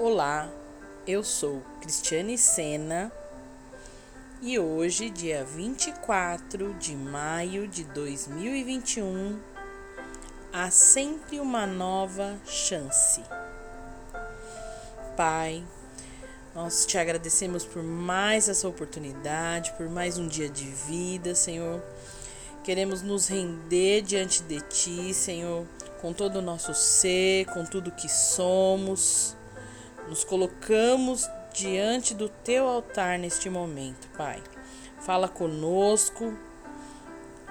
Olá, eu sou Cristiane Sena e hoje, dia 24 de maio de 2021, há sempre uma nova chance. Pai, nós te agradecemos por mais essa oportunidade, por mais um dia de vida, Senhor. Queremos nos render diante de Ti, Senhor, com todo o nosso ser, com tudo que somos. Nos colocamos diante do teu altar neste momento, Pai. Fala conosco,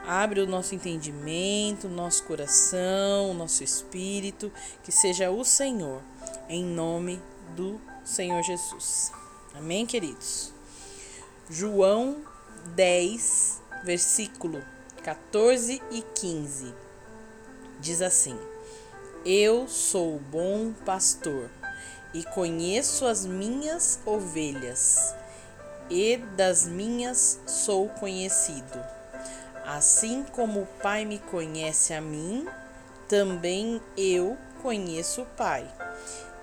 abre o nosso entendimento, nosso coração, nosso espírito, que seja o Senhor, em nome do Senhor Jesus. Amém, queridos? João 10, versículo 14 e 15 diz assim: Eu sou o bom pastor e conheço as minhas ovelhas, e das minhas sou conhecido. Assim como o Pai me conhece a mim, também eu conheço o Pai,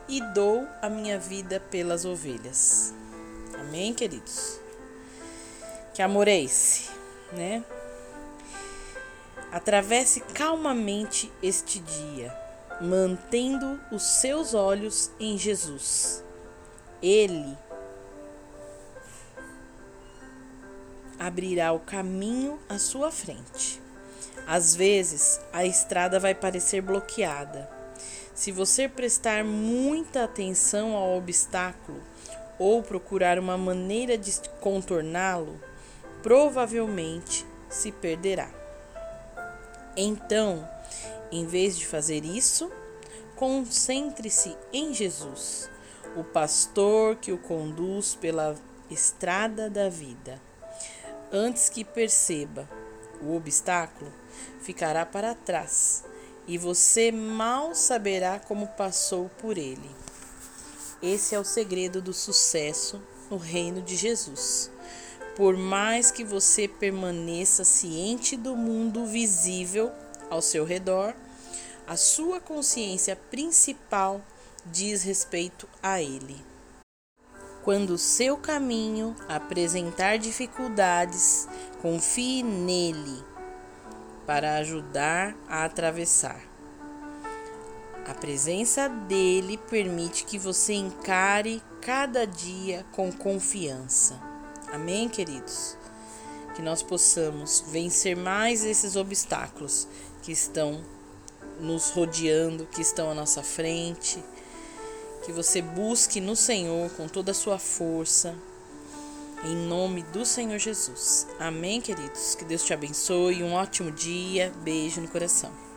e dou a minha vida pelas ovelhas. Amém, queridos? Que amor é esse, né? Atravesse calmamente este dia mantendo os seus olhos em Jesus. Ele abrirá o caminho à sua frente. Às vezes, a estrada vai parecer bloqueada. Se você prestar muita atenção ao obstáculo ou procurar uma maneira de contorná-lo, provavelmente se perderá. Então, em vez de fazer isso, concentre-se em Jesus, o pastor que o conduz pela estrada da vida. Antes que perceba o obstáculo, ficará para trás e você mal saberá como passou por ele. Esse é o segredo do sucesso no reino de Jesus. Por mais que você permaneça ciente do mundo visível ao seu redor, a sua consciência principal diz respeito a Ele. Quando seu caminho apresentar dificuldades, confie nele para ajudar a atravessar. A presença dele permite que você encare cada dia com confiança. Amém, queridos? Que nós possamos vencer mais esses obstáculos que estão nos rodeando, que estão à nossa frente. Que você busque no Senhor com toda a sua força. Em nome do Senhor Jesus. Amém, queridos? Que Deus te abençoe. Um ótimo dia. Beijo no coração.